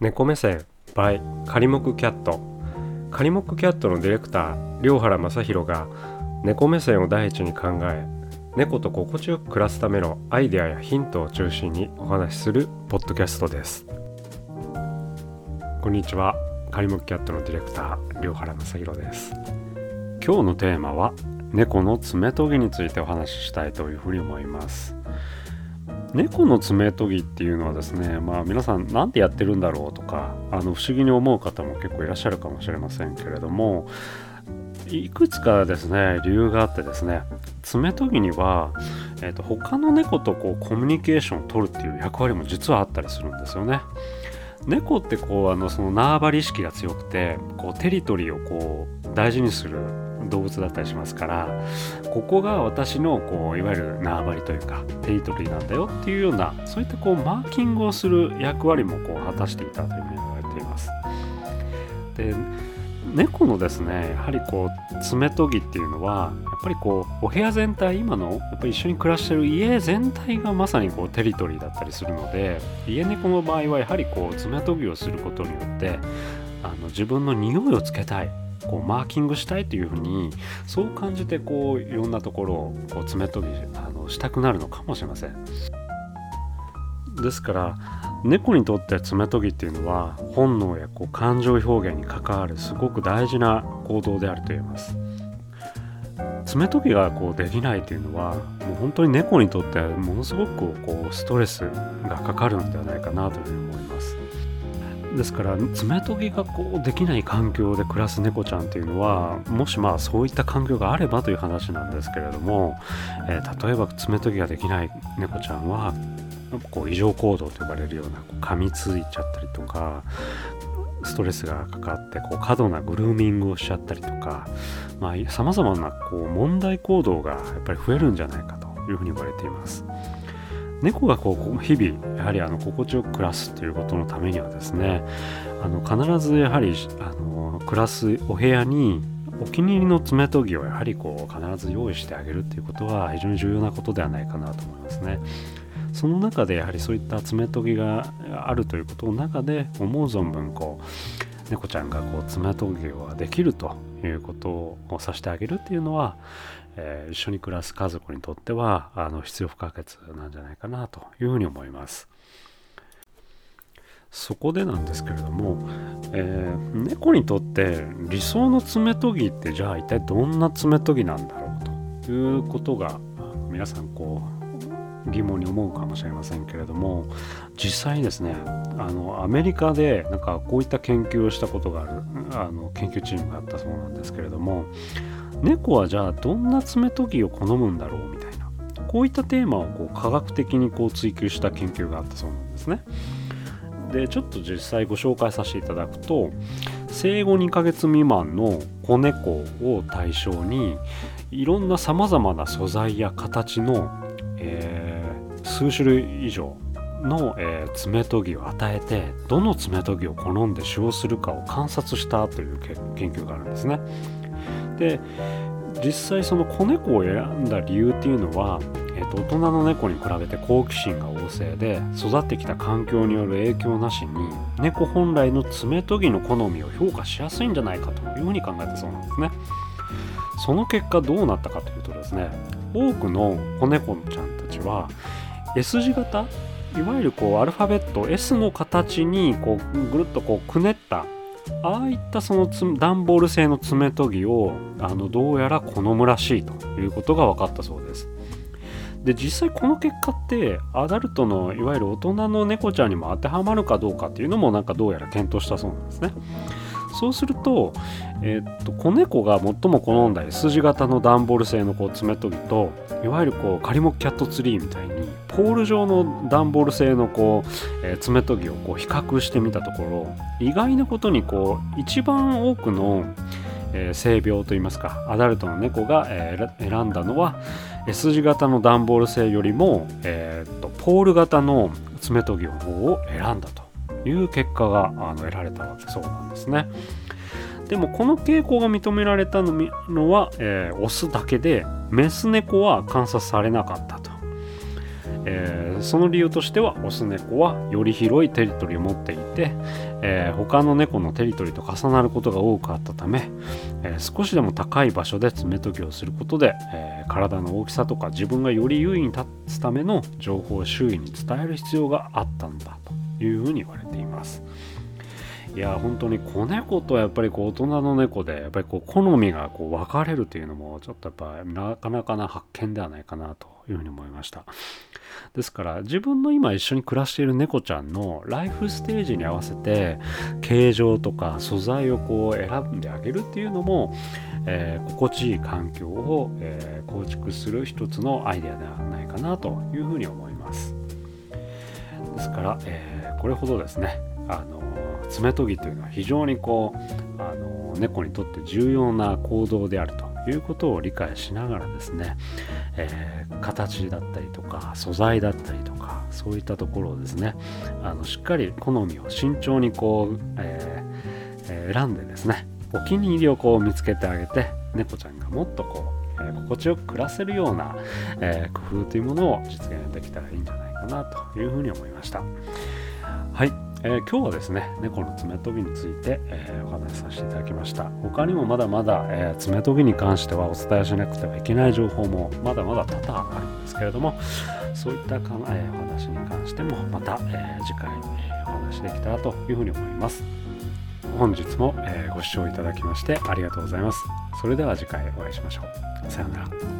猫目線 by 仮木キャット。仮木キャットのディレクター良原正宏が猫目線を第一に考え猫と心地よく暮らすためのアイデアやヒントを中心にお話しするポッドキャストです。こんにちは。仮木キャットのディレクター良原正宏です。今日のテーマは猫の爪研ぎについてお話ししたいというふうに思います。猫の爪研ぎっていうのはですねまあ皆さん何でやってるんだろうとかあの不思議に思う方も結構いらっしゃるかもしれませんけれどもいくつかですね理由があってですね爪研ぎには、えーと、他の猫とこうコミュニケーションを取るっていう役割も実はあったりするんですよね。猫ってこうあのその縄張り意識が強くてこうテリトリーをこう大事にする動物だったりしますからここが私のこういわゆる縄張りというかテリトリーなんだよっていうようなそういったこうマーキングをする役割もこう果たしていたというふうに言われています。で猫のですねやはりこう爪研ぎっていうのはやっぱりこうお部屋全体今のやっぱり一緒に暮らしてる家全体がまさにこうテリトリーだったりするので家猫の場合はやはりこう爪研ぎをすることによってあの自分の匂いをつけたいこうマーキングしたいというふうにそう感じてこういろんなところをこう爪研ぎあのしたくなるのかもしれません。ですから猫にとって爪研ぎっていうのは本能やこう感情表現に関わるすごく大事な行動であると言えます。爪研ぎがこうできないというのはもう本当に猫にとってはものすごくこうストレスがかかるのではないかなというふうに思います。ですから爪研ぎがこうできない環境で暮らす猫ちゃんっていうのはもしまあそういった環境があればという話なんですけれども、えー、例えば爪研ぎができない猫ちゃんはこう異常行動と呼ばれるようなこう噛みついちゃったりとかストレスがかかってこう過度なグルーミングをしちゃったりとかさまざ、まなこう問題行動がやっぱり増えるんじゃないかというふうに言われています。猫がこう日々やはりあの心地よく暮らすということのためにはですねあの必ずやはりあの暮らすお部屋にお気に入りの爪研ぎをやはりこう必ず用意してあげるっていうことは非常に重要なことではないかなと思いますね。その中でやはりそういった爪研ぎがあるということの中で思う存分こう猫ちゃんがこう爪研ぎができるということをさせてあげるっていうのは、えー、一緒に暮らす家族にとってはあの必要不可欠なんじゃないかなというふうに思います。そこでなんですけれども、えー、猫にとって理想の爪研ぎってじゃあ一体どんな爪研ぎなんだろうということが皆さんこう疑問に思うかもしれませんけれども実際にですねあのアメリカでなんかこういった研究をしたことがあるあの研究チームがあったそうなんですけれども猫はじゃあどんな爪研ぎを好むんだろうみたいなこういったテーマをこう科学的にこう追求した研究があったそうなんですね。でちょっと実際ご紹介させていただくと生後2ヶ月未満の子猫を対象にいろんなさまざまな素材や形の、えー数種類以上の、えー、爪研ぎを与えてどの爪研ぎを好んで使用するかを観察したという研究があるんですね。で実際その子猫を選んだ理由っていうのは、えーと、大人の猫に比べて好奇心が旺盛で育ってきた環境による影響なしに猫本来の爪研ぎの好みを評価しやすいんじゃないかというふうに考えたそうなんですね。その結果どうなったかというとですね多くの子猫ちゃんたちは S 字型いわゆるこうアルファベット S の形にこうぐるっとこうくねったああいったその段ボール製の爪研ぎをあのどうやら好むらしいということが分かったそうです。で実際この結果ってアダルトのいわゆる大人の猫ちゃんにも当てはまるかどうかっていうのもなんかどうやら検討したそうなんですね。そうすると,、えー、っと子猫が最も好んだ S 字型の段ボール製のこう爪研ぎといわゆるこうカリモキャットツリーみたいにポール状の段ボール製のこう、えー、爪研ぎをこう比較してみたところ意外なことにこう一番多くの、えー、性病といいますかアダルトの猫が、えー、選んだのは S 字型の段ボール製よりも、えー、っとポール型の爪研ぎの方を選んだと。いう結果があの得られたわけそうなんですね。でもこの傾向が認められたのは、えー、オスだけでメス猫は観察されなかったと。えー、その理由としてはオス猫はより広いテリトリーを持っていて、えー、他の猫のテリトリーと重なることが多くあったため、えー、少しでも高い場所で爪研ぎをすることで、え体の大きさとか自分がより優位に立つための情報を周囲に伝える必要があったんだというふうに言われています。いや本当に子猫とやっぱりこう大人の猫でやっぱりこう好みがこう分かれるというのもちょっとやっぱなかなかな発見ではないかなというふうに思いましたですから自分の今一緒に暮らしている猫ちゃんのライフステージに合わせて形状とか素材をこう選んであげるっていうのも、えー、心地いい環境を、えー、構築する一つのアイデアではないかなというふうに思いますですから、えー、これほどですねあの爪研ぎというのは非常にこうあの猫にとって重要な行動であるということを理解しながらですね、えー、形だったりとか素材だったりとかそういったところをですねあのしっかり好みを慎重にこう、えー、選んでですねお気に入りをこう見つけてあげて猫ちゃんがもっとこう、え、心地よく暮らせるような、え、工夫というものを実現できたらいいんじゃないかなというふうに思いました。はい。えー、今日はですね猫の爪研ぎについて、えー、お話しさせていただきました。他にもまだまだ、えー、爪研ぎに関してはお伝えしなくてはいけない情報もまだまだ多々あるんですけれどもそういったか、えお話に関してもまた、え次回、えお話しできたらというふうに思います。本日も、えご視聴いただきましてありがとうございます。それでは次回お会いしましょう。さようなら。